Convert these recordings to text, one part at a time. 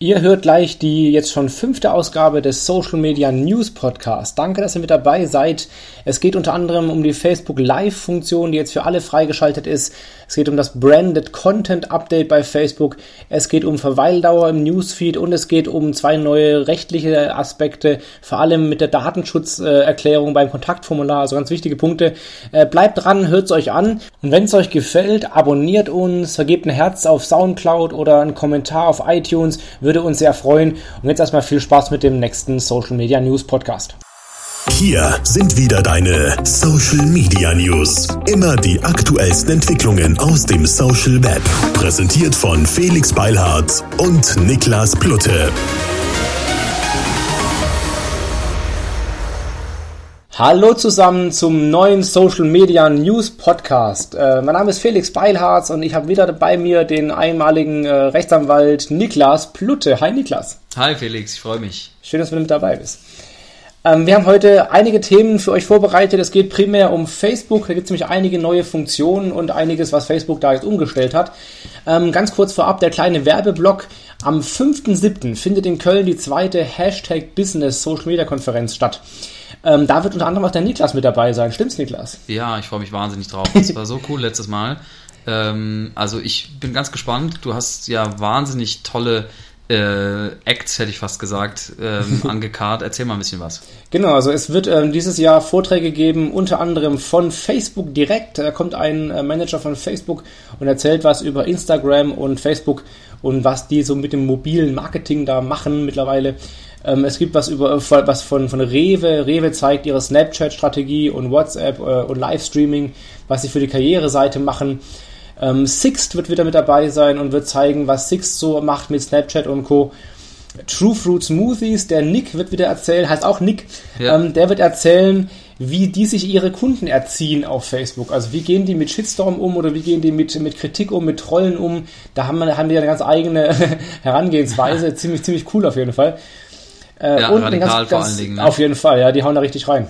Ihr hört gleich die jetzt schon fünfte Ausgabe des Social Media News Podcast. Danke, dass ihr mit dabei seid. Es geht unter anderem um die Facebook Live Funktion, die jetzt für alle freigeschaltet ist. Es geht um das Branded Content Update bei Facebook. Es geht um Verweildauer im Newsfeed und es geht um zwei neue rechtliche Aspekte, vor allem mit der Datenschutzerklärung beim Kontaktformular. Also ganz wichtige Punkte. Äh, bleibt dran, hört es euch an. Und wenn es euch gefällt, abonniert uns, vergebt ein Herz auf Soundcloud oder einen Kommentar auf iTunes würde uns sehr freuen. Und jetzt erstmal viel Spaß mit dem nächsten Social Media News Podcast. Hier sind wieder deine Social Media News. Immer die aktuellsten Entwicklungen aus dem Social Web. Präsentiert von Felix Beilhardt und Niklas Plutte. Hallo zusammen zum neuen Social Media News Podcast. Äh, mein Name ist Felix Beilharz und ich habe wieder bei mir den einmaligen äh, Rechtsanwalt Niklas Plutte. Hi Niklas. Hi Felix, ich freue mich. Schön, dass du mit dabei bist. Ähm, wir haben heute einige Themen für euch vorbereitet. Es geht primär um Facebook. Da gibt es nämlich einige neue Funktionen und einiges, was Facebook da jetzt umgestellt hat. Ähm, ganz kurz vorab der kleine Werbeblock. Am 5.7. findet in Köln die zweite Hashtag Business Social Media Konferenz statt. Ähm, da wird unter anderem auch der Niklas mit dabei sein. Stimmt's, Niklas? Ja, ich freue mich wahnsinnig drauf. Das war so cool letztes Mal. Ähm, also ich bin ganz gespannt. Du hast ja wahnsinnig tolle äh, Acts, hätte ich fast gesagt, ähm, angekarrt. Erzähl mal ein bisschen was. Genau, also es wird ähm, dieses Jahr Vorträge geben, unter anderem von Facebook direkt. Da kommt ein äh, Manager von Facebook und erzählt was über Instagram und Facebook und was die so mit dem mobilen Marketing da machen mittlerweile. Ähm, es gibt was über was von, von Rewe. Rewe zeigt ihre Snapchat-Strategie und WhatsApp äh, und Livestreaming, was sie für die Karriereseite machen. Ähm, Sixt wird wieder mit dabei sein und wird zeigen, was Sixt so macht mit Snapchat und Co. True Fruit Smoothies, der Nick wird wieder erzählen, heißt auch Nick, ja. ähm, der wird erzählen, wie die sich ihre Kunden erziehen auf Facebook. Also wie gehen die mit Shitstorm um oder wie gehen die mit, mit Kritik um, mit Trollen um. Da haben, wir, haben die eine ganz eigene Herangehensweise, ziemlich, ziemlich cool auf jeden Fall. Äh, ja, und radikal ganz, vor allen Dingen. Ne? Auf jeden Fall, ja, die hauen da richtig rein.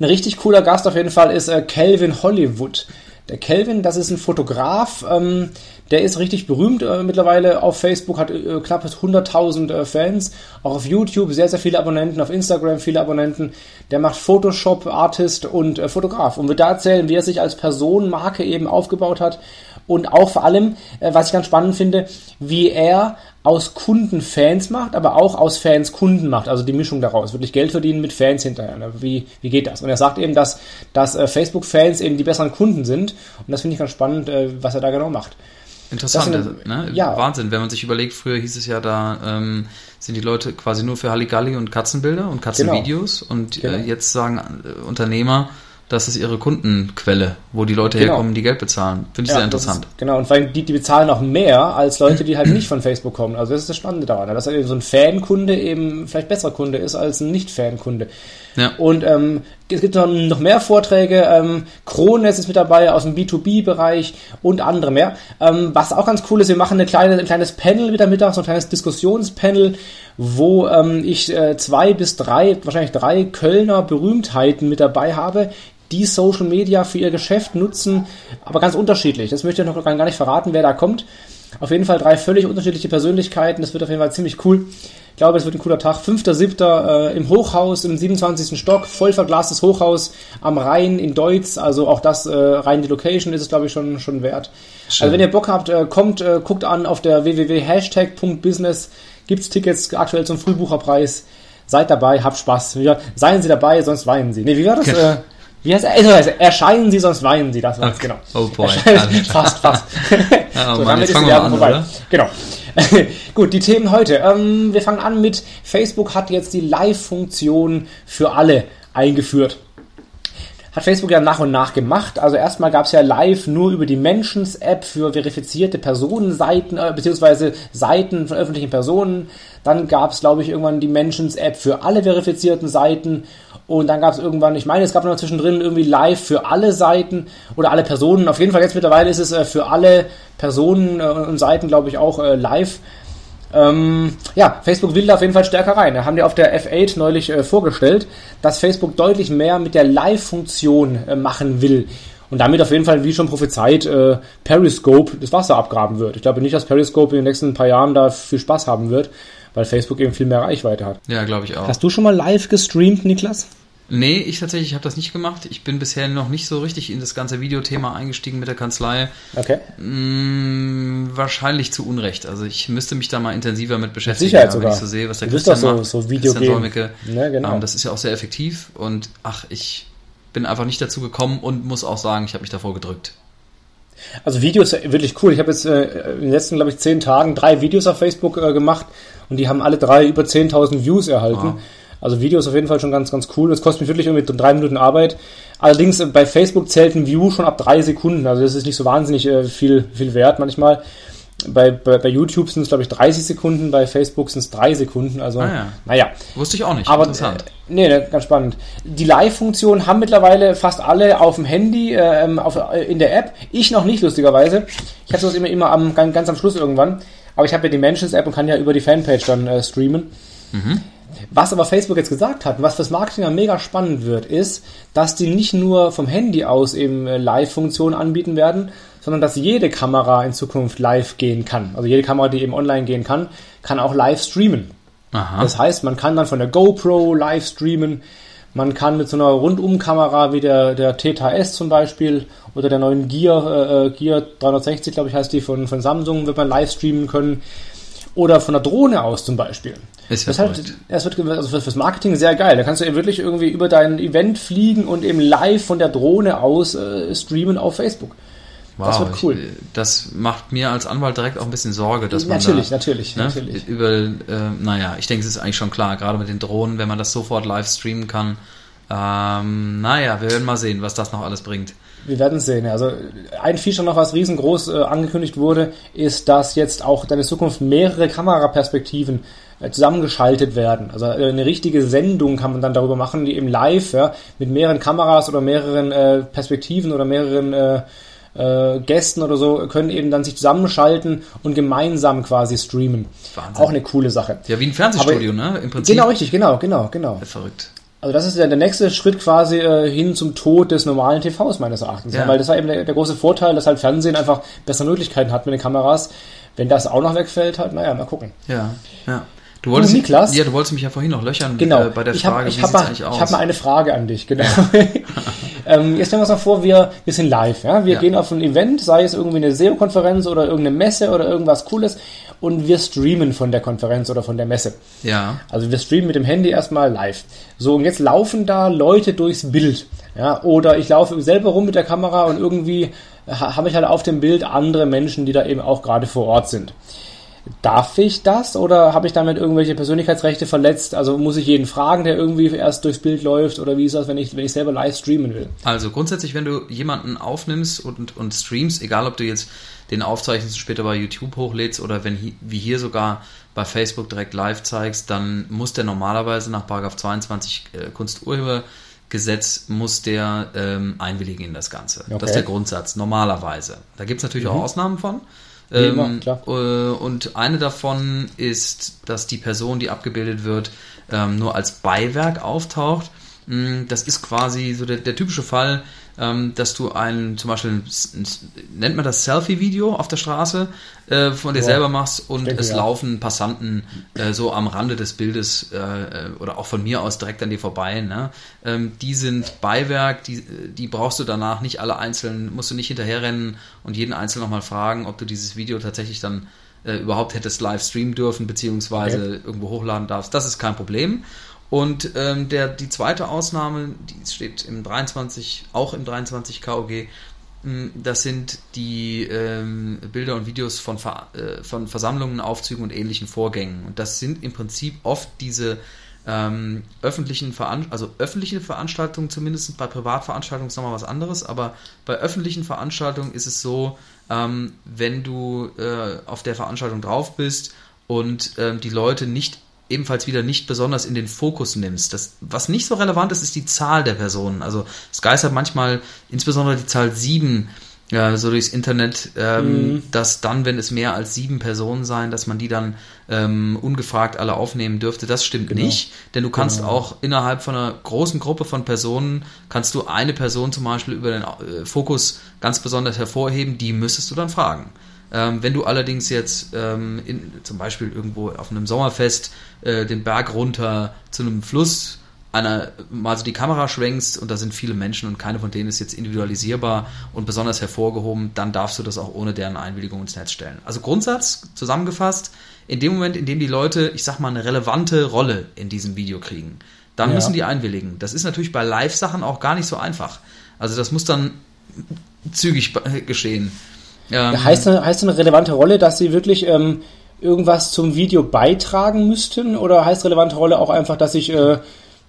Ein richtig cooler Gast auf jeden Fall ist äh, Calvin Hollywood. Der Calvin, das ist ein Fotograf, ähm, der ist richtig berühmt äh, mittlerweile auf Facebook, hat äh, knapp 100.000 äh, Fans, auch auf YouTube sehr, sehr viele Abonnenten, auf Instagram viele Abonnenten. Der macht Photoshop, Artist und äh, Fotograf und wird da erzählen, wie er sich als Personenmarke eben aufgebaut hat und auch vor allem, äh, was ich ganz spannend finde, wie er aus Kunden Fans macht, aber auch aus Fans Kunden macht, also die Mischung daraus, wirklich Geld verdienen mit Fans hinterher. Ne? Wie, wie geht das? Und er sagt eben, dass, dass äh, Facebook-Fans eben die besseren Kunden sind und das finde ich ganz spannend, äh, was er da genau macht. Interessant, sind, also, ne? ja. Wahnsinn, wenn man sich überlegt, früher hieß es ja da, ähm, sind die Leute quasi nur für Halligalli und Katzenbilder und Katzenvideos genau. und äh, genau. Äh, jetzt sagen äh, Unternehmer, das ist ihre Kundenquelle, wo die Leute genau. herkommen, die Geld bezahlen. Finde ich ja, sehr interessant. Ist, genau, und weil die, die bezahlen auch mehr als Leute, die halt nicht von Facebook kommen. Also das ist das Spannende daran, dass eben so ein Fankunde eben vielleicht besserer Kunde ist als ein Nicht-Fankunde. Ja. Und ähm, es gibt noch, noch mehr Vorträge. Ähm, Krones ist mit dabei aus dem B2B-Bereich und andere mehr. Ähm, was auch ganz cool ist, wir machen eine kleine, ein kleines Panel wieder mittags, so ein kleines Diskussionspanel, wo ähm, ich äh, zwei bis drei, wahrscheinlich drei Kölner Berühmtheiten mit dabei habe, die Social Media für ihr Geschäft nutzen, aber ganz unterschiedlich. Das möchte ich noch gar nicht verraten, wer da kommt. Auf jeden Fall drei völlig unterschiedliche Persönlichkeiten. Das wird auf jeden Fall ziemlich cool. Ich glaube, es wird ein cooler Tag. 5.7. Äh, im Hochhaus, im 27. Stock, voll verglastes Hochhaus am Rhein in Deutz. Also auch das äh, rein die Location ist es, glaube ich, schon, schon wert. Schön. Also wenn ihr Bock habt, äh, kommt, äh, guckt an auf der www.hashtag.business. Gibt's Tickets aktuell zum Frühbucherpreis. Seid dabei, habt Spaß. Seien Sie dabei, sonst weinen Sie. Nee, wie war das? Äh, wie heißt er? Also, erscheinen Sie, sonst weinen Sie. Das war's, okay. genau. Oh boy. fast, fast. oh, so, Mann, damit ist die Werbung vorbei. Oder? Genau. Gut, die Themen heute. Ähm, wir fangen an mit Facebook hat jetzt die Live-Funktion für alle eingeführt. Hat Facebook ja nach und nach gemacht. Also erstmal gab es ja live nur über die Mentions-App für verifizierte Personenseiten, äh, beziehungsweise Seiten von öffentlichen Personen. Dann gab es, glaube ich, irgendwann die Mentions-App für alle verifizierten Seiten und dann gab es irgendwann, ich meine, es gab noch zwischendrin irgendwie live für alle Seiten oder alle Personen. Auf jeden Fall jetzt mittlerweile ist es äh, für alle Personen äh, und Seiten, glaube ich, auch äh, live. Ähm, ja, Facebook will da auf jeden Fall stärker rein. Da haben die auf der F8 neulich äh, vorgestellt, dass Facebook deutlich mehr mit der Live-Funktion äh, machen will. und damit auf jeden Fall, wie schon prophezeit, äh, Periscope das Wasser abgraben wird. Ich glaube nicht, dass Periscope in den nächsten paar Jahren da viel Spaß haben wird, weil Facebook eben viel mehr Reichweite hat. Ja, glaube ich auch. Hast du schon mal live gestreamt, Niklas? Nee, ich tatsächlich habe das nicht gemacht. Ich bin bisher noch nicht so richtig in das ganze Videothema eingestiegen mit der Kanzlei. Okay. Hm, wahrscheinlich zu Unrecht. Also ich müsste mich da mal intensiver mit beschäftigen, Sicherheit sogar. wenn ich so sehe, was der du Christian so, macht. So Video Christian Ja, genau. Ähm, das ist ja auch sehr effektiv und ach, ich bin einfach nicht dazu gekommen und muss auch sagen, ich habe mich davor gedrückt. Also Videos wirklich cool. Ich habe jetzt äh, in den letzten, glaube ich, zehn Tagen drei Videos auf Facebook äh, gemacht und die haben alle drei über 10.000 Views erhalten. Wow. Also Video ist auf jeden Fall schon ganz, ganz cool. Es kostet mich wirklich irgendwie drei Minuten Arbeit. Allerdings äh, bei Facebook zählt ein View schon ab drei Sekunden. Also das ist nicht so wahnsinnig äh, viel, viel wert manchmal. Bei, bei, bei YouTube sind es, glaube ich, 30 Sekunden, bei Facebook sind es drei Sekunden. Also, ah, ja. naja. Wusste ich auch nicht. Aber, Interessant. Äh, nee, ne, ganz spannend. Die Live-Funktion haben mittlerweile fast alle auf dem Handy, äh, auf, äh, in der App. Ich noch nicht, lustigerweise. Ich habe sowas immer, immer am, ganz am Schluss irgendwann. Aber ich habe ja die Mentions-App und kann ja über die Fanpage dann äh, streamen. Mhm. Was aber Facebook jetzt gesagt hat, was fürs Marketing mega spannend wird, ist, dass die nicht nur vom Handy aus eben äh, Live-Funktionen anbieten werden, sondern dass jede Kamera in Zukunft live gehen kann. Also jede Kamera, die eben online gehen kann, kann auch live streamen. Aha. Das heißt, man kann dann von der GoPro live streamen, man kann mit so einer Rundumkamera wie der, der TTS zum Beispiel oder der neuen Gear, äh, äh Gear 360, glaube ich, heißt die von, von Samsung, wird man live streamen können. Oder von der Drohne aus zum Beispiel. Ist das, halt, das wird also fürs Marketing sehr geil. Da kannst du eben wirklich irgendwie über dein Event fliegen und eben live von der Drohne aus äh, streamen auf Facebook. Wow, das wird cool. Ich, das macht mir als Anwalt direkt auch ein bisschen Sorge, dass man natürlich, da, natürlich, ne, natürlich. Über, äh, naja, ich denke, es ist eigentlich schon klar, gerade mit den Drohnen, wenn man das sofort live streamen kann. Ähm, naja, wir werden mal sehen, was das noch alles bringt. Wir werden sehen. Also ein Feature noch, was riesengroß äh, angekündigt wurde, ist, dass jetzt auch in Zukunft mehrere Kameraperspektiven äh, zusammengeschaltet werden. Also äh, eine richtige Sendung kann man dann darüber machen, die eben live ja, mit mehreren Kameras oder mehreren äh, Perspektiven oder mehreren äh, äh, Gästen oder so können eben dann sich zusammenschalten und gemeinsam quasi streamen. Wahnsinn. Auch eine coole Sache. Ja, wie ein Fernsehstudio, Aber, ne? Im Prinzip. Genau, richtig, genau, genau, genau. Verrückt. Also das ist ja der nächste Schritt quasi äh, hin zum Tod des normalen TVs meines Erachtens. Ja. Weil das war eben der, der, große Vorteil, dass halt Fernsehen einfach bessere Möglichkeiten hat mit den Kameras. Wenn das auch noch wegfällt, halt, naja, mal gucken. Ja, ja. Du wolltest, Niklas, ja, du wolltest mich ja vorhin noch löchern genau. äh, bei der Frage, ich hab, ich wie hab eigentlich aus? Ich habe mal eine Frage an dich, genau. Ähm, jetzt stellen wir uns mal vor, wir, wir sind live. Ja? Wir ja. gehen auf ein Event, sei es irgendwie eine SEO-Konferenz oder irgendeine Messe oder irgendwas Cooles und wir streamen von der Konferenz oder von der Messe. Ja. Also wir streamen mit dem Handy erstmal live. So, und jetzt laufen da Leute durchs Bild. Ja? Oder ich laufe selber rum mit der Kamera und irgendwie habe ich halt auf dem Bild andere Menschen, die da eben auch gerade vor Ort sind. Darf ich das oder habe ich damit irgendwelche Persönlichkeitsrechte verletzt? Also muss ich jeden fragen, der irgendwie erst durchs Bild läuft oder wie ist das, wenn ich, wenn ich selber live streamen will? Also grundsätzlich, wenn du jemanden aufnimmst und, und streamst, egal ob du jetzt den aufzeichnest und später bei YouTube hochlädst oder wenn wie hier sogar bei Facebook direkt live zeigst, dann muss der normalerweise nach 22 äh, Kunsturhebergesetz muss der ähm, einwilligen in das Ganze. Okay. Das ist der Grundsatz, normalerweise. Da gibt es natürlich mhm. auch Ausnahmen von. Ähm, immer, äh, und eine davon ist, dass die Person, die abgebildet wird, ähm, nur als Beiwerk auftaucht. Mm, das ist quasi so der, der typische Fall, dass du ein, zum Beispiel, nennt man das Selfie-Video auf der Straße äh, von dir ja, selber machst und denke, es ja. laufen Passanten äh, so am Rande des Bildes äh, oder auch von mir aus direkt an dir vorbei. Ne? Ähm, die sind Beiwerk, die, die brauchst du danach nicht alle einzeln, musst du nicht hinterherrennen und jeden einzelnen nochmal fragen, ob du dieses Video tatsächlich dann äh, überhaupt hättest live streamen dürfen, beziehungsweise okay. irgendwo hochladen darfst. Das ist kein Problem. Und ähm, der, die zweite Ausnahme, die steht im 23, auch im 23 KOG, hm, das sind die ähm, Bilder und Videos von, Ver, äh, von Versammlungen, Aufzügen und ähnlichen Vorgängen. Und das sind im Prinzip oft diese ähm, öffentlichen Veran also öffentliche Veranstaltungen, zumindest bei Privatveranstaltungen ist nochmal was anderes, aber bei öffentlichen Veranstaltungen ist es so, ähm, wenn du äh, auf der Veranstaltung drauf bist und ähm, die Leute nicht ebenfalls wieder nicht besonders in den Fokus nimmst. Das, was nicht so relevant ist, ist die Zahl der Personen. Also es geistert manchmal insbesondere die Zahl 7 ja, so durchs Internet, ähm, mhm. dass dann, wenn es mehr als sieben Personen sein, dass man die dann ähm, ungefragt alle aufnehmen dürfte. Das stimmt genau. nicht, denn du kannst genau. auch innerhalb von einer großen Gruppe von Personen, kannst du eine Person zum Beispiel über den äh, Fokus ganz besonders hervorheben, die müsstest du dann fragen. Ähm, wenn du allerdings jetzt ähm, in, zum Beispiel irgendwo auf einem Sommerfest äh, den Berg runter zu einem Fluss einer mal so die Kamera schwenkst und da sind viele Menschen und keine von denen ist jetzt individualisierbar und besonders hervorgehoben, dann darfst du das auch ohne deren Einwilligung ins Netz stellen. Also Grundsatz zusammengefasst, in dem Moment, in dem die Leute, ich sag mal, eine relevante Rolle in diesem Video kriegen, dann ja. müssen die einwilligen. Das ist natürlich bei Live-Sachen auch gar nicht so einfach. Also das muss dann zügig geschehen. Ähm, heißt, heißt eine relevante Rolle, dass sie wirklich ähm, irgendwas zum Video beitragen müssten? Oder heißt relevante Rolle auch einfach, dass ich äh,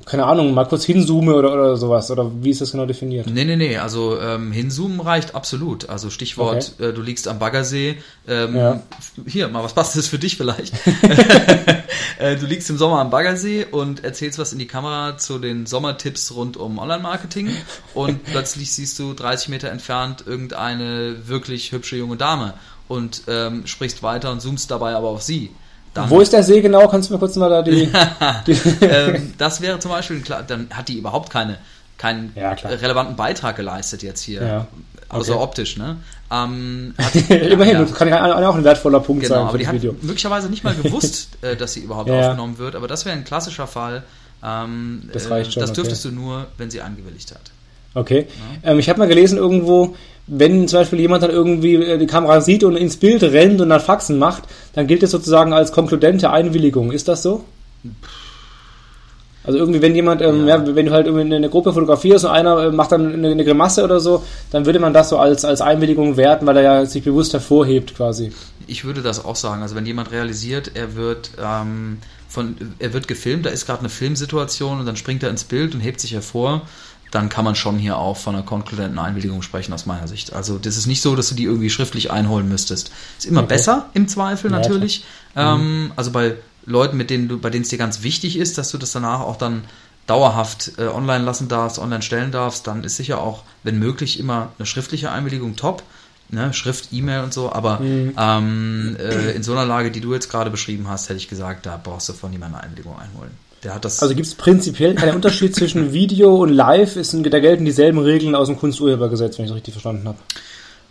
keine Ahnung, mal kurz hinzoome oder, oder sowas? Oder wie ist das genau definiert? Nee, nee, nee. Also ähm, hinzoomen reicht absolut. Also Stichwort, okay. äh, du liegst am Baggersee. Ähm, ja. Hier, mal was passt das für dich vielleicht? äh, du liegst im Sommer am Baggersee und erzählst was in die Kamera zu den Sommertipps rund um Online-Marketing und plötzlich siehst du 30 Meter entfernt irgendeine wirklich hübsche junge Dame und ähm, sprichst weiter und zoomst dabei aber auf sie. Dann, Wo ist der See genau? Kannst du mir kurz mal da die. die ähm, das wäre zum Beispiel, klar, dann hat die überhaupt keine, keinen ja, relevanten Beitrag geleistet jetzt hier. Ja. Also okay. optisch, ne? Ähm, hat, Immerhin, ja, das kann ja auch ein wertvoller Punkt genau, sein. aber die hat Video. möglicherweise nicht mal gewusst, äh, dass sie überhaupt ja. aufgenommen wird, aber das wäre ein klassischer Fall. Ähm, das reicht äh, schon. Das dürftest okay. du nur, wenn sie angewilligt hat. Okay. Ja. Ähm, ich habe mal gelesen irgendwo, wenn zum Beispiel jemand dann irgendwie äh, die Kamera sieht und ins Bild rennt und dann Faxen macht, dann gilt es sozusagen als konkludente Einwilligung. Ist das so? Also irgendwie, wenn jemand, ähm, ja. ja. wenn du halt irgendwie eine Gruppe fotografierst und einer äh, macht dann eine, eine, Grimasse oder so, dann würde man das so als, als Einwilligung werten, weil er ja sich bewusst hervorhebt quasi. Ich würde das auch sagen. Also wenn jemand realisiert, er wird ähm, von, er wird gefilmt, da ist gerade eine Filmsituation und dann springt er ins Bild und hebt sich hervor, dann kann man schon hier auch von einer konkludenten Einwilligung sprechen, aus meiner Sicht. Also, das ist nicht so, dass du die irgendwie schriftlich einholen müsstest. Ist immer okay. besser im Zweifel ja, natürlich. Ähm, mhm. Also bei Leuten, mit denen du, bei denen es dir ganz wichtig ist, dass du das danach auch dann dauerhaft äh, online lassen darfst, online stellen darfst, dann ist sicher auch, wenn möglich, immer eine schriftliche Einwilligung top. Ne, Schrift, E-Mail und so, aber mhm. ähm, äh, in so einer Lage, die du jetzt gerade beschrieben hast, hätte ich gesagt, da brauchst du von niemandem eine Einwilligung einholen. Der hat das. Also gibt es prinzipiell keinen Unterschied zwischen Video und Live? Ist, da gelten dieselben Regeln aus dem Kunsturhebergesetz, wenn ich es richtig verstanden habe.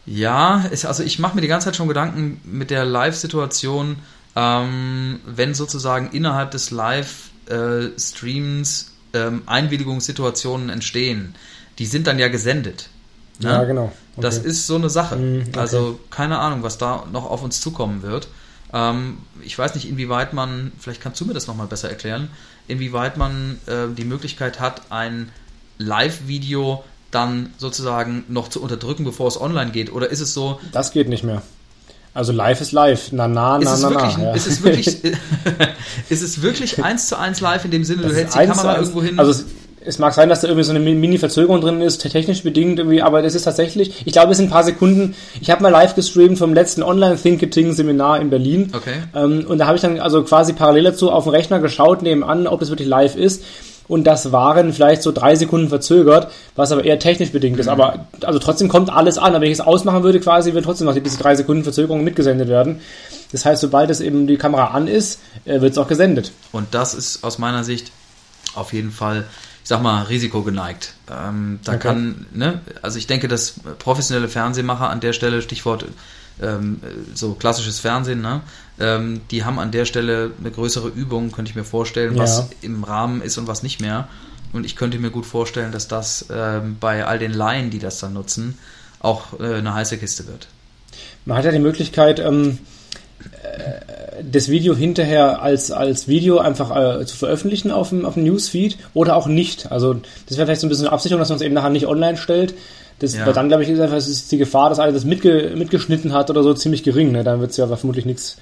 Ja, ist, also ich mache mir die ganze Zeit schon Gedanken mit der Live-Situation, ähm, wenn sozusagen innerhalb des Live-Streams äh, ähm, Einwilligungssituationen entstehen. Die sind dann ja gesendet. Ne? Ja, genau. Okay. Das ist so eine Sache. Mm, okay. Also keine Ahnung, was da noch auf uns zukommen wird. Ähm, ich weiß nicht, inwieweit man, vielleicht kannst du mir das nochmal besser erklären, inwieweit man äh, die Möglichkeit hat, ein Live-Video dann sozusagen noch zu unterdrücken, bevor es online geht? Oder ist es so? Das geht nicht mehr. Also live ist live. Na, na, na, na, wirklich, na. Ja. Ist, es wirklich, ist es wirklich eins zu eins live in dem Sinne, das du hältst die Kamera irgendwo hin? Also es mag sein, dass da irgendwie so eine Mini-Verzögerung drin ist, technisch bedingt irgendwie, aber das ist tatsächlich, ich glaube, es sind ein paar Sekunden. Ich habe mal live gestreamt vom letzten Online-Thinketing-Seminar in Berlin. Okay. Ähm, und da habe ich dann also quasi parallel dazu auf dem Rechner geschaut, nebenan, ob das wirklich live ist. Und das waren vielleicht so drei Sekunden verzögert, was aber eher technisch bedingt ist. Mhm. Aber also trotzdem kommt alles an. Aber wenn ich es ausmachen würde, quasi, würde trotzdem noch diese drei Sekunden Verzögerung mitgesendet werden. Das heißt, sobald es eben die Kamera an ist, äh, wird es auch gesendet. Und das ist aus meiner Sicht auf jeden Fall ich sag mal, risikogeneigt. Ähm, da okay. kann, ne, also ich denke, dass professionelle Fernsehmacher an der Stelle, Stichwort ähm, so klassisches Fernsehen, ne, ähm, die haben an der Stelle eine größere Übung, könnte ich mir vorstellen, was ja. im Rahmen ist und was nicht mehr. Und ich könnte mir gut vorstellen, dass das ähm, bei all den Laien, die das dann nutzen, auch äh, eine heiße Kiste wird. Man hat ja die Möglichkeit, ähm, äh, das Video hinterher als, als Video einfach äh, zu veröffentlichen auf dem, auf dem Newsfeed oder auch nicht. Also das wäre vielleicht so ein bisschen eine Absicherung, dass man es eben nachher nicht online stellt. Das, ja. Weil dann, glaube ich, ist einfach ist die Gefahr, dass einer das mitge, mitgeschnitten hat oder so ziemlich gering. Ne? Dann wird es ja vermutlich nichts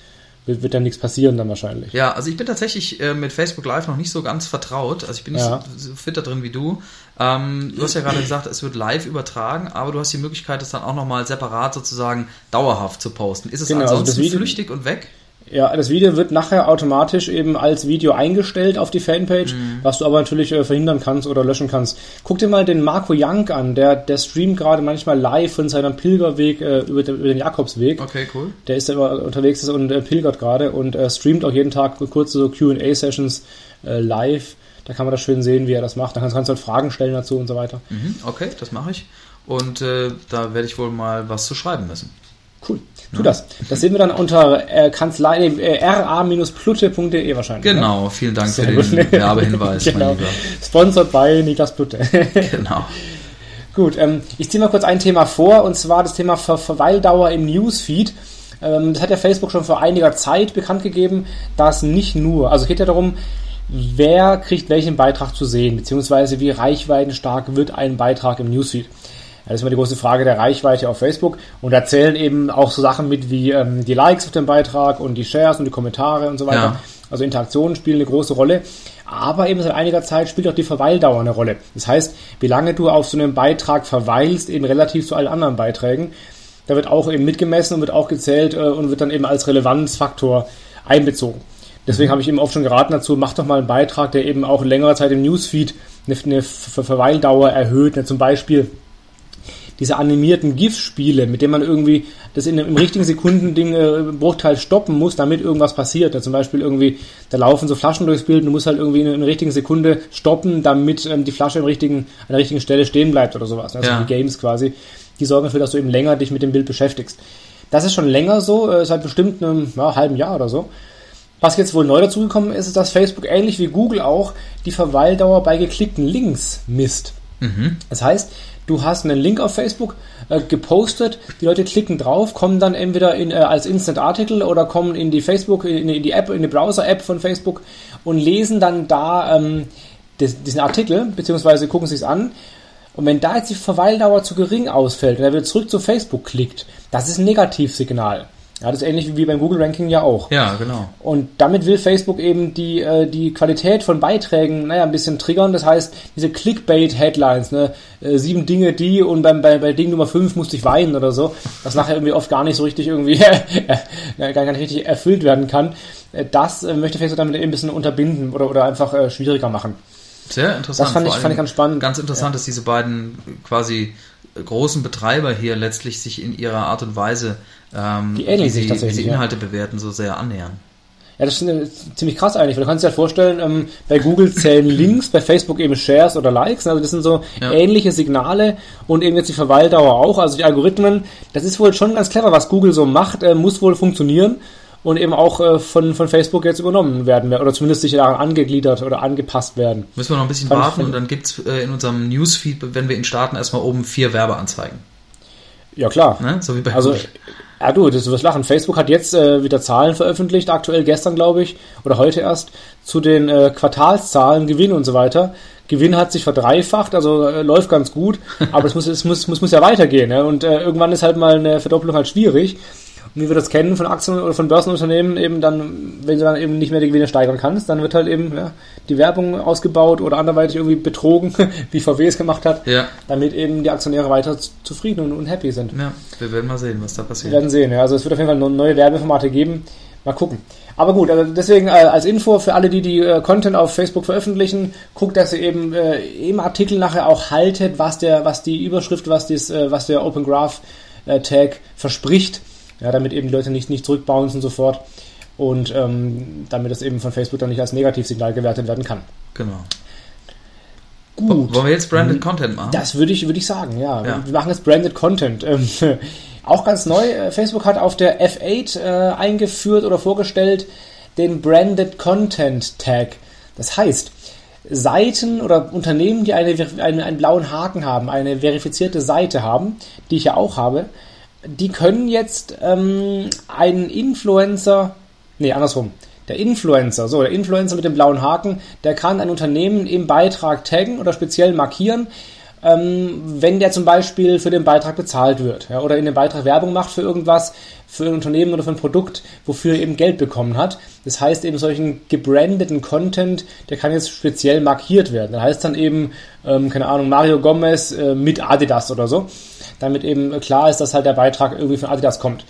wird, wird ja nichts passieren dann wahrscheinlich. Ja, also ich bin tatsächlich äh, mit Facebook Live noch nicht so ganz vertraut. Also ich bin nicht ja. so, so fit da drin wie du. Ähm, du hast ja gerade gesagt, es wird live übertragen, aber du hast die Möglichkeit, es dann auch nochmal separat sozusagen dauerhaft zu posten. Ist es genau, also ansonsten also flüchtig und weg? Ja, das Video wird nachher automatisch eben als Video eingestellt auf die Fanpage, mhm. was du aber natürlich äh, verhindern kannst oder löschen kannst. Guck dir mal den Marco Young an, der, der streamt gerade manchmal live von seinem Pilgerweg äh, über, den, über, den, Jakobsweg. Okay, cool. Der ist immer unterwegs ist und äh, pilgert gerade und äh, streamt auch jeden Tag kurze so QA-Sessions äh, live. Da kann man das schön sehen, wie er das macht. Da kannst, kannst du halt Fragen stellen dazu und so weiter. Mhm, okay, das mache ich. Und äh, da werde ich wohl mal was zu schreiben müssen. Cool. Tu ja. das. Das sehen wir dann unter äh, Kanzlei äh, ra-plutte.de wahrscheinlich. Genau, vielen Dank Sehr für den Werbehinweis, genau. mein Lieber. Sponsored by Niklas Plutte. genau. Gut, ähm, ich ziehe mal kurz ein Thema vor und zwar das Thema Ver Verweildauer im Newsfeed. Ähm, das hat ja Facebook schon vor einiger Zeit bekannt gegeben, dass nicht nur, also es geht ja darum, wer kriegt welchen Beitrag zu sehen, beziehungsweise wie reichweitenstark wird ein Beitrag im Newsfeed. Das ist immer die große Frage der Reichweite auf Facebook. Und da zählen eben auch so Sachen mit wie ähm, die Likes auf dem Beitrag und die Shares und die Kommentare und so weiter. Ja. Also Interaktionen spielen eine große Rolle. Aber eben seit einiger Zeit spielt auch die Verweildauer eine Rolle. Das heißt, wie lange du auf so einem Beitrag verweilst, eben relativ zu allen anderen Beiträgen. Da wird auch eben mitgemessen und wird auch gezählt äh, und wird dann eben als Relevanzfaktor einbezogen. Deswegen mhm. habe ich eben oft schon geraten dazu, mach doch mal einen Beitrag, der eben auch in längerer Zeit im Newsfeed eine, eine Verweildauer erhöht. Ja, zum Beispiel diese animierten GIF-Spiele, mit denen man irgendwie das in, im richtigen Sekundending äh, Bruchteil stoppen muss, damit irgendwas passiert. Ja, zum Beispiel irgendwie, da laufen so Flaschen durchs Bild und du musst halt irgendwie in, in der richtigen Sekunde stoppen, damit ähm, die Flasche im richtigen, an der richtigen Stelle stehen bleibt oder sowas. Also ja. die Games quasi, die sorgen dafür, dass du eben länger dich mit dem Bild beschäftigst. Das ist schon länger so, äh, seit bestimmt einem ja, halben Jahr oder so. Was jetzt wohl neu dazugekommen ist, ist, dass Facebook ähnlich wie Google auch die Verweildauer bei geklickten Links misst. Mhm. Das heißt, du hast einen Link auf Facebook äh, gepostet, die Leute klicken drauf, kommen dann entweder in, äh, als Instant-Artikel oder kommen in die Facebook, in, in die App, in die Browser-App von Facebook und lesen dann da ähm, des, diesen Artikel, beziehungsweise gucken sich an. Und wenn da jetzt die Verweildauer zu gering ausfällt und er wieder zurück zu Facebook klickt, das ist ein Negativsignal. Ja, das ist ähnlich wie beim Google-Ranking ja auch. Ja, genau. Und damit will Facebook eben die, äh, die Qualität von Beiträgen, naja, ein bisschen triggern. Das heißt, diese Clickbait-Headlines, ne, äh, sieben Dinge, die und beim, bei, bei Ding Nummer fünf musste ich weinen oder so, was nachher irgendwie oft gar nicht so richtig irgendwie, gar nicht richtig erfüllt werden kann. Äh, das äh, möchte Facebook damit eben ein bisschen unterbinden oder, oder einfach äh, schwieriger machen. Sehr interessant. Das fand, ich, fand ich ganz spannend. Ganz interessant, ja. dass diese beiden quasi großen Betreiber hier letztlich sich in ihrer Art und Weise ähm, die ähneln sich tatsächlich. Sie Inhalte ja. bewerten, so sehr annähern. Ja, das ist ziemlich krass eigentlich, weil du kannst dir ja vorstellen, ähm, bei Google zählen Links, bei Facebook eben Shares oder Likes, also das sind so ja. ähnliche Signale und eben jetzt die Verweildauer auch, also die Algorithmen, das ist wohl schon ganz clever, was Google so macht, äh, muss wohl funktionieren und eben auch äh, von, von Facebook jetzt übernommen werden oder zumindest sich daran angegliedert oder angepasst werden. Müssen wir noch ein bisschen Kann warten und dann gibt es äh, in unserem Newsfeed, wenn wir ihn starten, erstmal oben vier Werbeanzeigen. Ja, klar. Ne? So wie bei also, Google. Ja, du, das wirst lachen. Facebook hat jetzt äh, wieder Zahlen veröffentlicht, aktuell gestern, glaube ich, oder heute erst, zu den äh, Quartalszahlen, Gewinn und so weiter. Gewinn hat sich verdreifacht, also äh, läuft ganz gut, aber es muss, es muss, muss, muss ja weitergehen. Ne? Und äh, irgendwann ist halt mal eine Verdopplung halt schwierig wie wir das kennen von Aktien oder von Börsenunternehmen, eben dann, wenn du dann eben nicht mehr die Gewinne steigern kannst, dann wird halt eben ja, die Werbung ausgebaut oder anderweitig irgendwie betrogen, wie VW es gemacht hat, ja. damit eben die Aktionäre weiter zufrieden und, und happy sind. Ja, wir werden mal sehen, was da passiert. Wir werden sehen, ja. Also es wird auf jeden Fall neue Werbeformate geben. Mal gucken. Aber gut, also deswegen äh, als Info für alle, die die äh, Content auf Facebook veröffentlichen, guckt, dass ihr eben äh, im Artikel nachher auch haltet, was der, was die Überschrift, was dies, was der Open Graph Tag verspricht ja, damit eben die Leute nicht, nicht zurückbouncen sofort und ähm, damit das eben von Facebook dann nicht als Negativsignal gewertet werden kann. Genau. Gut. Wollen wir jetzt Branded Content machen? Das würde ich, würde ich sagen, ja. ja. Wir machen jetzt Branded Content. Ähm, auch ganz neu, äh, Facebook hat auf der F8 äh, eingeführt oder vorgestellt den Branded Content Tag. Das heißt, Seiten oder Unternehmen, die eine, eine, einen blauen Haken haben, eine verifizierte Seite haben, die ich ja auch habe, die können jetzt ähm, einen Influencer, nee, andersrum. Der Influencer, so, der Influencer mit dem blauen Haken, der kann ein Unternehmen im Beitrag taggen oder speziell markieren, wenn der zum Beispiel für den Beitrag bezahlt wird ja, oder in dem Beitrag Werbung macht für irgendwas, für ein Unternehmen oder für ein Produkt, wofür er eben Geld bekommen hat. Das heißt eben solchen gebrandeten Content, der kann jetzt speziell markiert werden. Da heißt dann eben, ähm, keine Ahnung, Mario Gomez äh, mit Adidas oder so damit eben klar ist, dass halt der Beitrag irgendwie von Adidas kommt.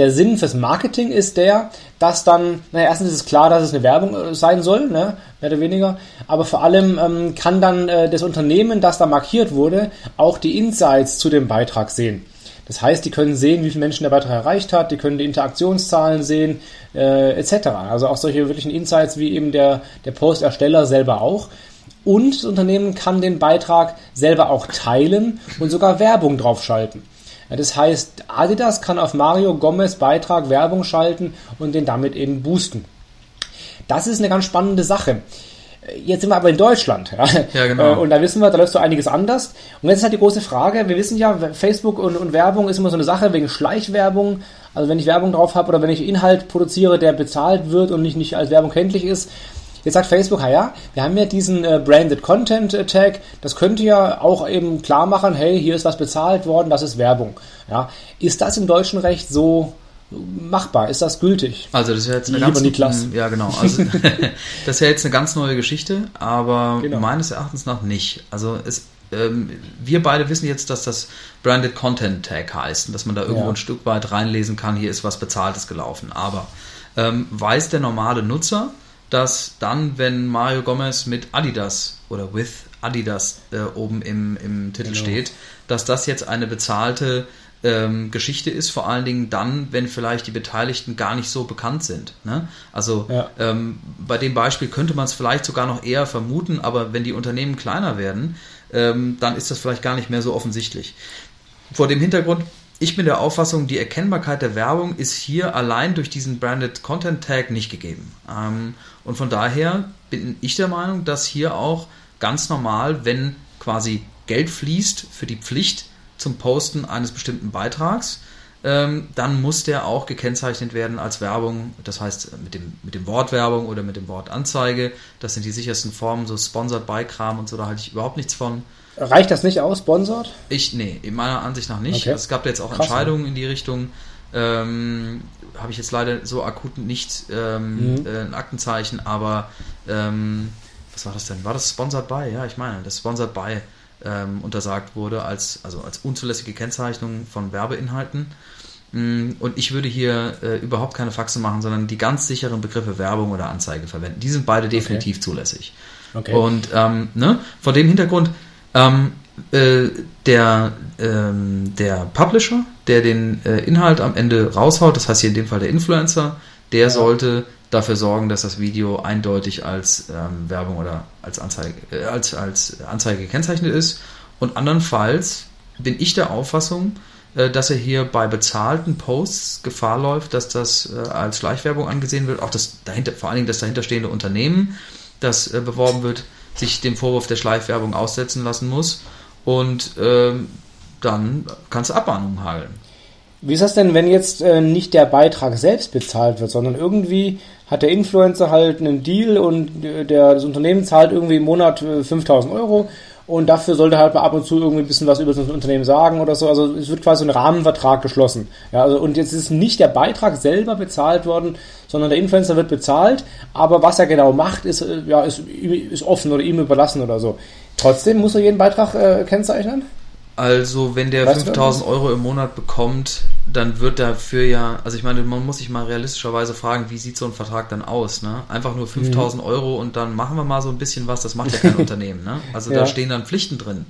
Der Sinn fürs Marketing ist der, dass dann, naja, erstens ist es klar, dass es eine Werbung äh, sein soll, ne, mehr oder weniger, aber vor allem ähm, kann dann äh, das Unternehmen, das da markiert wurde, auch die Insights zu dem Beitrag sehen. Das heißt, die können sehen, wie viele Menschen der Beitrag erreicht hat, die können die Interaktionszahlen sehen, äh, etc. Also auch solche wirklichen Insights wie eben der, der Postersteller selber auch. Und das Unternehmen kann den Beitrag selber auch teilen und sogar Werbung draufschalten. Das heißt, Adidas kann auf Mario Gomez Beitrag Werbung schalten und den damit eben boosten. Das ist eine ganz spannende Sache. Jetzt sind wir aber in Deutschland. Ja, ja genau. Äh, und da wissen wir, da läuft so einiges anders. Und jetzt ist halt die große Frage, wir wissen ja, Facebook und, und Werbung ist immer so eine Sache wegen Schleichwerbung. Also wenn ich Werbung drauf habe oder wenn ich Inhalt produziere, der bezahlt wird und nicht, nicht als Werbung kenntlich ist. Jetzt sagt Facebook, ja, wir haben ja diesen äh, Branded Content Tag, das könnte ja auch eben klar machen, hey, hier ist was bezahlt worden, das ist Werbung. Ja, ist das im deutschen Recht so machbar? Ist das gültig? Also das ist ja jetzt eine ganz Niklas. ja genau. Also das ja jetzt eine ganz neue Geschichte, aber genau. meines Erachtens nach nicht. Also es, ähm, wir beide wissen jetzt, dass das Branded Content Tag heißt und dass man da irgendwo ja. ein Stück weit reinlesen kann. Hier ist was Bezahltes gelaufen. Aber ähm, weiß der normale Nutzer, dass dann, wenn Mario Gomez mit Adidas oder with Adidas äh, oben im, im Titel genau. steht, dass das jetzt eine bezahlte ähm, Geschichte ist, vor allen Dingen dann, wenn vielleicht die Beteiligten gar nicht so bekannt sind. Ne? Also ja. ähm, bei dem Beispiel könnte man es vielleicht sogar noch eher vermuten, aber wenn die Unternehmen kleiner werden, ähm, dann ist das vielleicht gar nicht mehr so offensichtlich. Vor dem Hintergrund, ich bin der Auffassung, die Erkennbarkeit der Werbung ist hier allein durch diesen Branded Content Tag nicht gegeben. Ähm, und von daher bin ich der Meinung, dass hier auch ganz normal, wenn quasi Geld fließt für die Pflicht, zum Posten eines bestimmten Beitrags, ähm, dann muss der auch gekennzeichnet werden als Werbung, das heißt mit dem, mit dem Wort Werbung oder mit dem Wort Anzeige. Das sind die sichersten Formen, so Sponsored by Kram und so, da halte ich überhaupt nichts von. Reicht das nicht aus, Sponsored? Ich, nee, in meiner Ansicht nach nicht. Okay. Es gab jetzt auch Krass, Entscheidungen in die Richtung, ähm, habe ich jetzt leider so akut nicht ähm, mhm. äh, ein Aktenzeichen, aber ähm, was war das denn? War das Sponsored by? Ja, ich meine, das Sponsored by ähm, untersagt wurde als, also als unzulässige Kennzeichnung von Werbeinhalten. Mm, und ich würde hier äh, überhaupt keine Faxen machen, sondern die ganz sicheren Begriffe Werbung oder Anzeige verwenden. Die sind beide definitiv okay. zulässig. Okay. Und ähm, ne, vor dem Hintergrund, ähm, äh, der, ähm, der Publisher, der den äh, Inhalt am Ende raushaut, das heißt hier in dem Fall der Influencer, der ja. sollte dafür sorgen, dass das Video eindeutig als ähm, Werbung oder als Anzeige, äh, als, als Anzeige gekennzeichnet ist. Und andernfalls bin ich der Auffassung, äh, dass er hier bei bezahlten Posts Gefahr läuft, dass das äh, als Schleichwerbung angesehen wird. Auch das dahinter, vor allen Dingen das dahinterstehende Unternehmen, das äh, beworben wird, sich dem Vorwurf der Schleichwerbung aussetzen lassen muss. Und ähm, dann kannst du Abmahnungen hageln. Wie ist das denn, wenn jetzt äh, nicht der Beitrag selbst bezahlt wird, sondern irgendwie hat der Influencer halt einen Deal und äh, der, das Unternehmen zahlt irgendwie im Monat äh, 5000 Euro und dafür sollte halt mal ab und zu irgendwie ein bisschen was über das Unternehmen sagen oder so. Also es wird quasi ein Rahmenvertrag geschlossen. Ja, also, und jetzt ist nicht der Beitrag selber bezahlt worden, sondern der Influencer wird bezahlt, aber was er genau macht, ist, äh, ja, ist, ist offen oder ihm überlassen oder so. Trotzdem muss er jeden Beitrag äh, kennzeichnen? Also, wenn der weißt 5000 Euro im Monat bekommt, dann wird dafür ja, also ich meine, man muss sich mal realistischerweise fragen, wie sieht so ein Vertrag dann aus? Ne? Einfach nur 5000 mhm. Euro und dann machen wir mal so ein bisschen was, das macht ja kein Unternehmen. Ne? Also, ja. da stehen dann Pflichten drin.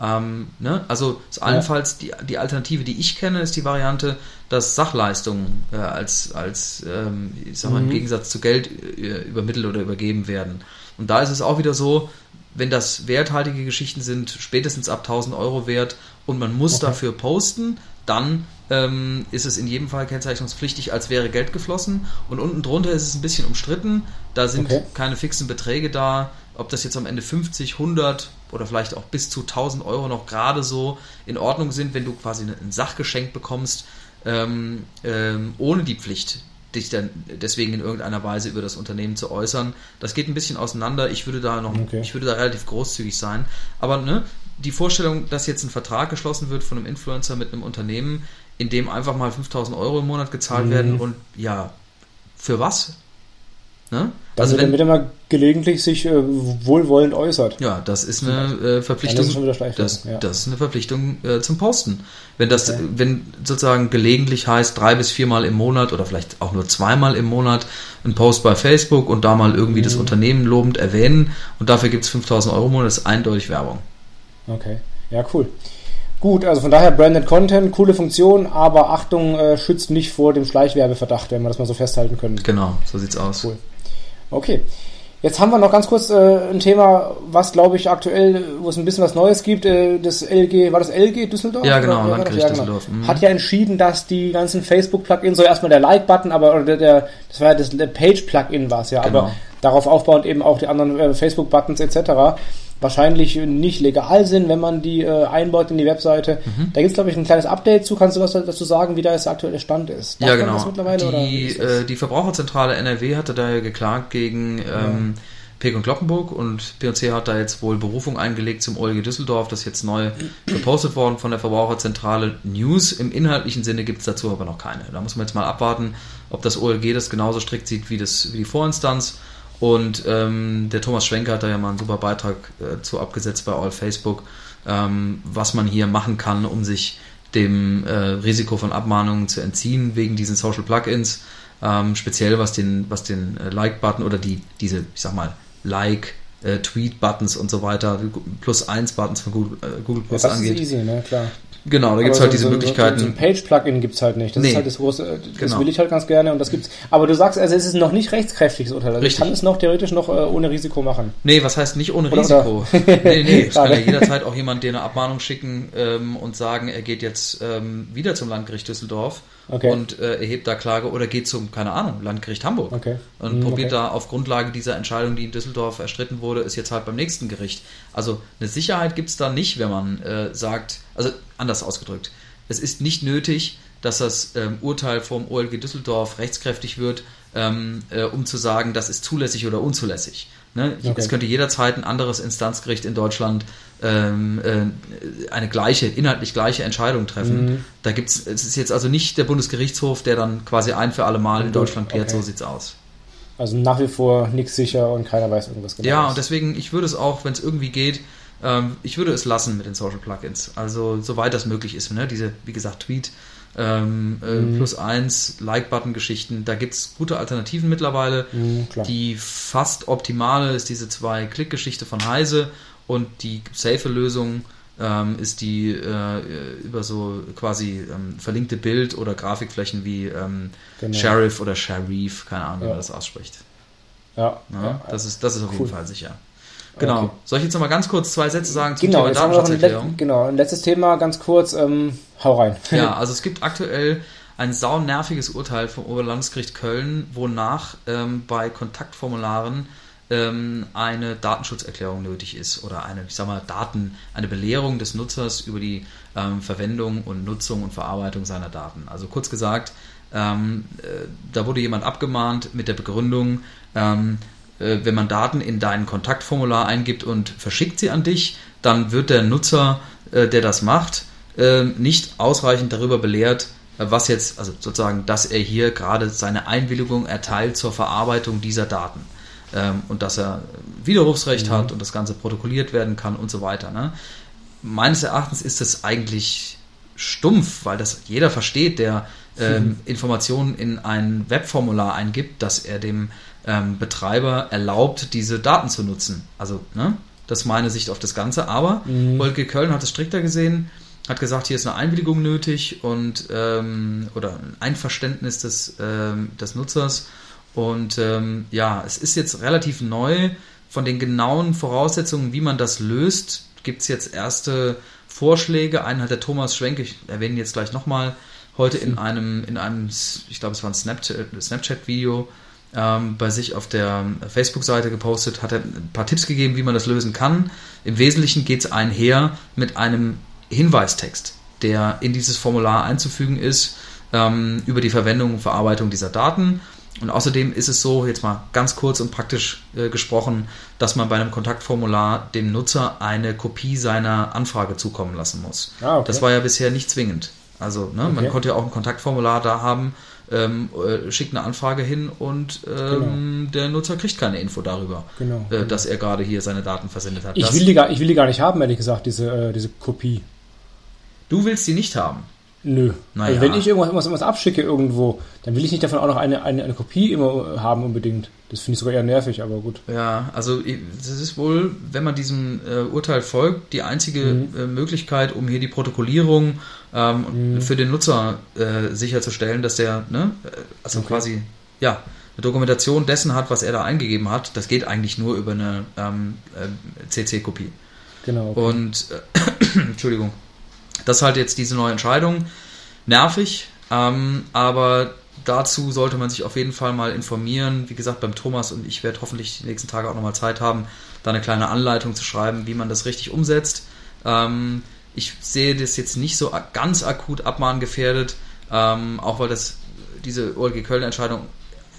Ähm, ne? Also, ist allenfalls die, die Alternative, die ich kenne, ist die Variante, dass Sachleistungen äh, als, als ähm, ich sag mal, mhm. im Gegensatz zu Geld äh, übermittelt oder übergeben werden. Und da ist es auch wieder so, wenn das werthaltige Geschichten sind, spätestens ab 1000 Euro wert und man muss okay. dafür posten, dann ähm, ist es in jedem Fall kennzeichnungspflichtig, als wäre Geld geflossen. Und unten drunter ist es ein bisschen umstritten. Da sind okay. keine fixen Beträge da. Ob das jetzt am Ende 50, 100 oder vielleicht auch bis zu 1000 Euro noch gerade so in Ordnung sind, wenn du quasi ein Sachgeschenk bekommst, ähm, ähm, ohne die Pflicht dich dann deswegen in irgendeiner Weise über das Unternehmen zu äußern. Das geht ein bisschen auseinander. Ich würde da noch, okay. ich würde da relativ großzügig sein. Aber ne, die Vorstellung, dass jetzt ein Vertrag geschlossen wird von einem Influencer mit einem Unternehmen, in dem einfach mal 5000 Euro im Monat gezahlt mhm. werden und ja, für was? Ne? Also, also wenn, damit er mal gelegentlich sich äh, wohlwollend äußert. Ja, das ist eine äh, Verpflichtung. Das ist, das, ja. das ist eine Verpflichtung äh, zum Posten. Wenn das, okay. wenn sozusagen gelegentlich heißt, drei bis viermal im Monat oder vielleicht auch nur zweimal im Monat ein Post bei Facebook und da mal irgendwie mhm. das Unternehmen lobend erwähnen und dafür gibt es 5000 Euro im Monat, das ist eindeutig Werbung. Okay, ja, cool. Gut, also von daher Branded Content, coole Funktion, aber Achtung, äh, schützt nicht vor dem Schleichwerbeverdacht, wenn wir das mal so festhalten können. Genau, so sieht's aus. Cool. Okay. Jetzt haben wir noch ganz kurz äh, ein Thema, was glaube ich aktuell, wo es ein bisschen was Neues gibt. Äh, das LG, war das LG Düsseldorf? Ja, genau, Landgericht ja, genau. Düsseldorf. Mhm. Hat ja entschieden, dass die ganzen Facebook-Plugins, so erstmal der Like-Button, aber oder der, das war ja das Page-Plugin war es ja, genau. aber darauf aufbauend eben auch die anderen äh, Facebook-Buttons etc wahrscheinlich nicht legal sind, wenn man die äh, einbaut in die Webseite. Mhm. Da gibt es, glaube ich, ein kleines Update zu. Kannst du was dazu sagen, wie da jetzt der aktuelle Stand ist? Darf ja, genau. die, äh, die Verbraucherzentrale NRW hatte da ja geklagt gegen ähm, ja. Pek und Glockenburg und P&C hat da jetzt wohl Berufung eingelegt zum OLG Düsseldorf. Das ist jetzt neu gepostet worden von der Verbraucherzentrale. News im inhaltlichen Sinne gibt es dazu aber noch keine. Da muss man jetzt mal abwarten, ob das OLG das genauso strikt sieht wie, das, wie die Vorinstanz. Und ähm, der Thomas Schwenker hat da ja mal einen super Beitrag äh, zu abgesetzt bei All Facebook, ähm, was man hier machen kann, um sich dem äh, Risiko von Abmahnungen zu entziehen wegen diesen Social Plugins. Ähm, speziell was den, was den äh, Like-Button oder die, diese, ich sag mal, Like, äh, Tweet-Buttons und so weiter, plus 1 Buttons von Google, äh, Google Plus ja, das angeht. Ist easy, ne? Klar. Genau, da gibt es halt so, diese so, Möglichkeiten. So, ein Page-Plugin gibt es halt nicht. Das nee. ist halt das große, das genau. will ich halt ganz gerne und das gibt's. Aber du sagst, also es ist noch nicht rechtskräftiges Urteil. Also Richtig. ich kann es noch theoretisch noch äh, ohne Risiko machen. Nee, was heißt nicht ohne oder Risiko? Oder? nee, nee, es kann ja jederzeit auch jemand dir eine Abmahnung schicken ähm, und sagen, er geht jetzt ähm, wieder zum Landgericht Düsseldorf okay. und äh, erhebt da Klage oder geht zum, keine Ahnung, Landgericht Hamburg okay. und mhm, probiert okay. da auf Grundlage dieser Entscheidung, die in Düsseldorf erstritten wurde, ist jetzt halt beim nächsten Gericht. Also eine Sicherheit gibt es da nicht, wenn man äh, sagt, also anders ausgedrückt, es ist nicht nötig, dass das ähm, Urteil vom OLG Düsseldorf rechtskräftig wird, ähm, äh, um zu sagen, das ist zulässig oder unzulässig. Ne? Okay. Es könnte jederzeit ein anderes Instanzgericht in Deutschland ähm, äh, eine gleiche, inhaltlich gleiche Entscheidung treffen. Mhm. Da gibt's, es ist jetzt also nicht der Bundesgerichtshof, der dann quasi ein für alle Mal in Deutschland klärt, okay. so sieht's aus. Also nach wie vor nichts sicher und keiner weiß irgendwas genau. Ja, und deswegen, ich würde es auch, wenn es irgendwie geht, ähm, ich würde es lassen mit den Social Plugins. Also soweit das möglich ist. Ne? Diese, wie gesagt, Tweet ähm, äh, mhm. plus eins, Like-Button-Geschichten. Da gibt es gute Alternativen mittlerweile. Mhm, die fast optimale ist diese Zwei-Klick-Geschichte von Heise und die safe Lösung ähm, ist die äh, über so quasi ähm, verlinkte Bild- oder Grafikflächen wie ähm, genau. Sheriff oder Sharif, keine Ahnung, wie man das ausspricht. Ja, ja, ja, das ist, das ist auf cool. jeden Fall sicher. Genau. Okay. Soll ich jetzt noch mal ganz kurz zwei Sätze sagen zum genau, Thema Datenschutzerklärung? Genau, ein letztes Thema, ganz kurz, ähm, hau rein. Ja, also es gibt aktuell ein saunerviges Urteil vom Oberlandesgericht Köln, wonach ähm, bei Kontaktformularen ähm, eine Datenschutzerklärung nötig ist oder eine, ich sag mal, Daten, eine Belehrung des Nutzers über die ähm, Verwendung und Nutzung und Verarbeitung seiner Daten. Also kurz gesagt, ähm, äh, da wurde jemand abgemahnt mit der Begründung, ähm, äh, wenn man Daten in dein Kontaktformular eingibt und verschickt sie an dich, dann wird der Nutzer, äh, der das macht, äh, nicht ausreichend darüber belehrt, was jetzt, also sozusagen, dass er hier gerade seine Einwilligung erteilt zur Verarbeitung dieser Daten. Ähm, und dass er Widerrufsrecht mhm. hat und das Ganze protokolliert werden kann und so weiter. Ne? Meines Erachtens ist das eigentlich stumpf, weil das jeder versteht, der mhm. Informationen in ein Webformular eingibt, dass er dem ähm, Betreiber erlaubt, diese Daten zu nutzen. Also, ne? Das ist meine Sicht auf das Ganze. Aber mhm. Holger Köln hat es strikter gesehen, hat gesagt, hier ist eine Einwilligung nötig und ähm, oder ein Einverständnis des, ähm, des Nutzers. Und ähm, ja, es ist jetzt relativ neu. Von den genauen Voraussetzungen, wie man das löst, gibt es jetzt erste Vorschläge. Einen hat der Thomas Schwenk, ich erwähne ihn jetzt gleich nochmal, heute in einem, in einem, ich glaube, es war ein Snapchat-Video Snapchat ähm, bei sich auf der Facebook-Seite gepostet, hat er ein paar Tipps gegeben, wie man das lösen kann. Im Wesentlichen geht es einher mit einem Hinweistext, der in dieses Formular einzufügen ist, ähm, über die Verwendung und Verarbeitung dieser Daten. Und außerdem ist es so, jetzt mal ganz kurz und praktisch äh, gesprochen, dass man bei einem Kontaktformular dem Nutzer eine Kopie seiner Anfrage zukommen lassen muss. Ah, okay. Das war ja bisher nicht zwingend. Also ne, okay. man konnte ja auch ein Kontaktformular da haben, ähm, äh, schickt eine Anfrage hin und ähm, genau. der Nutzer kriegt keine Info darüber, genau, äh, dass er gerade hier seine Daten versendet hat. Ich will, die gar, ich will die gar nicht haben, ehrlich gesagt, diese, äh, diese Kopie. Du willst die nicht haben? Nö. Naja. Also wenn ich irgendwas, irgendwas, irgendwas abschicke irgendwo, dann will ich nicht davon auch noch eine, eine, eine Kopie immer haben unbedingt. Das finde ich sogar eher nervig, aber gut. Ja, also das ist wohl, wenn man diesem äh, Urteil folgt, die einzige mhm. äh, Möglichkeit, um hier die Protokollierung ähm, mhm. für den Nutzer äh, sicherzustellen, dass der, ne, äh, also okay. quasi, ja, eine Dokumentation dessen hat, was er da eingegeben hat. Das geht eigentlich nur über eine ähm, äh, CC-Kopie. Genau. Okay. Und, äh, Entschuldigung. Das ist halt jetzt diese neue Entscheidung. Nervig, ähm, aber dazu sollte man sich auf jeden Fall mal informieren. Wie gesagt, beim Thomas und ich werde hoffentlich die nächsten Tage auch nochmal Zeit haben, da eine kleine Anleitung zu schreiben, wie man das richtig umsetzt. Ähm, ich sehe das jetzt nicht so ganz akut abmahngefährdet, ähm, auch weil das diese OLG Köln-Entscheidung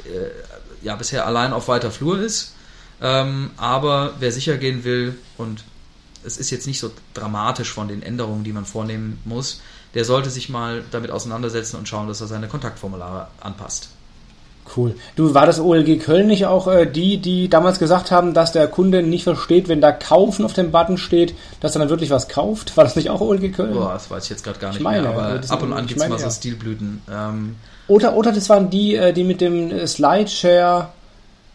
äh, ja bisher allein auf weiter Flur ist. Ähm, aber wer sicher gehen will und es ist jetzt nicht so dramatisch von den Änderungen, die man vornehmen muss, der sollte sich mal damit auseinandersetzen und schauen, dass er seine Kontaktformulare anpasst. Cool. Du, war das OLG Köln nicht auch äh, die, die damals gesagt haben, dass der Kunde nicht versteht, wenn da kaufen auf dem Button steht, dass er dann wirklich was kauft? War das nicht auch OLG Köln? Boah, das weiß ich jetzt gerade gar nicht ich meine, mehr, aber ab und an gibt es mal so Stilblüten. Ähm, oder, oder das waren die, äh, die mit dem äh, Slideshare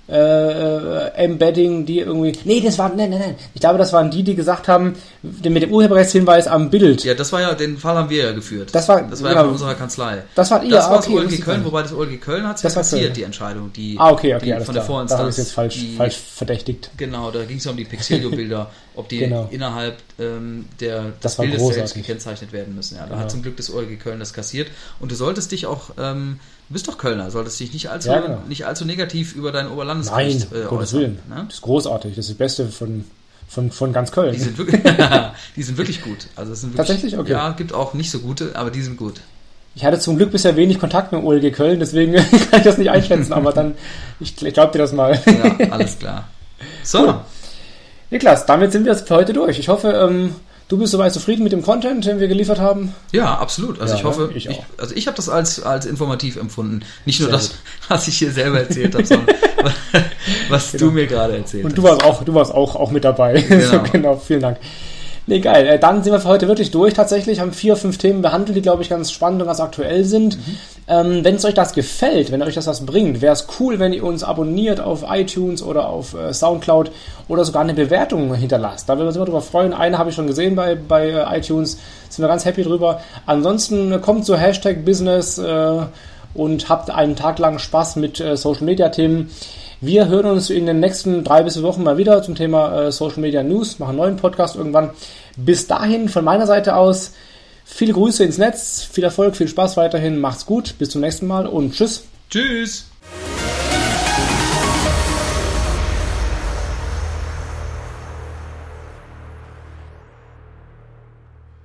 äh, äh, Embedding, die irgendwie. Nee, das waren. Nein, nein, nein. Ich glaube, das waren die, die gesagt haben, mit dem Urheberrechtshinweis am Bild. Ja, das war ja, den Fall haben wir ja geführt. Das war, das war genau, ja von unserer Kanzlei. Das war ihr, Das war okay, das OLG Köln, wobei das OLG Köln hat es ja passiert, die Entscheidung, die, ah, okay, okay, die von der Vorinstanz. Da habe ich jetzt falsch, die, falsch verdächtigt. Genau, da ging es ja um die Pixelio-Bilder, ob die genau. innerhalb ähm, der, des Bildes selbst gekennzeichnet werden müssen. Ja, da genau. hat zum Glück das OLG Köln das kassiert. Und du solltest dich auch ähm, Du bist doch Kölner, solltest dich nicht allzu, ja, genau. nicht allzu negativ über dein Oberlandesgericht Nein, äh, Gottes Willen. Ne? Das ist großartig. Das ist das Beste von, von, von ganz Köln. Die sind wirklich, die sind wirklich gut. Also es sind wirklich, Tatsächlich? Okay. Ja, gibt auch nicht so gute, aber die sind gut. Ich hatte zum Glück bisher wenig Kontakt mit OLG Köln, deswegen kann ich das nicht einschätzen, aber dann, ich, ich glaube dir das mal. ja, alles klar. So. Cool. Niklas, damit sind wir jetzt für heute durch. Ich hoffe, ähm, Du bist soweit zufrieden mit dem Content, den wir geliefert haben? Ja, absolut. Also ja, ich hoffe, ich ich, also ich habe das als, als informativ empfunden. Nicht nur Sehr das, gut. was ich hier selber erzählt habe, sondern was genau. du mir gerade erzählt hast. Und du warst auch, du warst auch, auch mit dabei. Genau. genau, vielen Dank. Nee, geil. Äh, dann sind wir für heute wirklich durch. Tatsächlich haben vier, fünf Themen behandelt, die, glaube ich, ganz spannend und ganz aktuell sind. Mhm. Ähm, wenn es euch das gefällt, wenn euch das was bringt, wäre es cool, wenn ihr uns abonniert auf iTunes oder auf äh, Soundcloud oder sogar eine Bewertung hinterlasst. Da würden wir uns immer drüber freuen. Eine habe ich schon gesehen bei, bei äh, iTunes. Sind wir ganz happy drüber. Ansonsten äh, kommt zu Hashtag Business äh, und habt einen Tag lang Spaß mit äh, Social Media Themen. Wir hören uns in den nächsten drei bis vier Wochen mal wieder zum Thema äh, Social Media News, machen einen neuen Podcast irgendwann. Bis dahin von meiner Seite aus viele Grüße ins Netz, viel Erfolg, viel Spaß weiterhin, macht's gut, bis zum nächsten Mal und tschüss. Tschüss.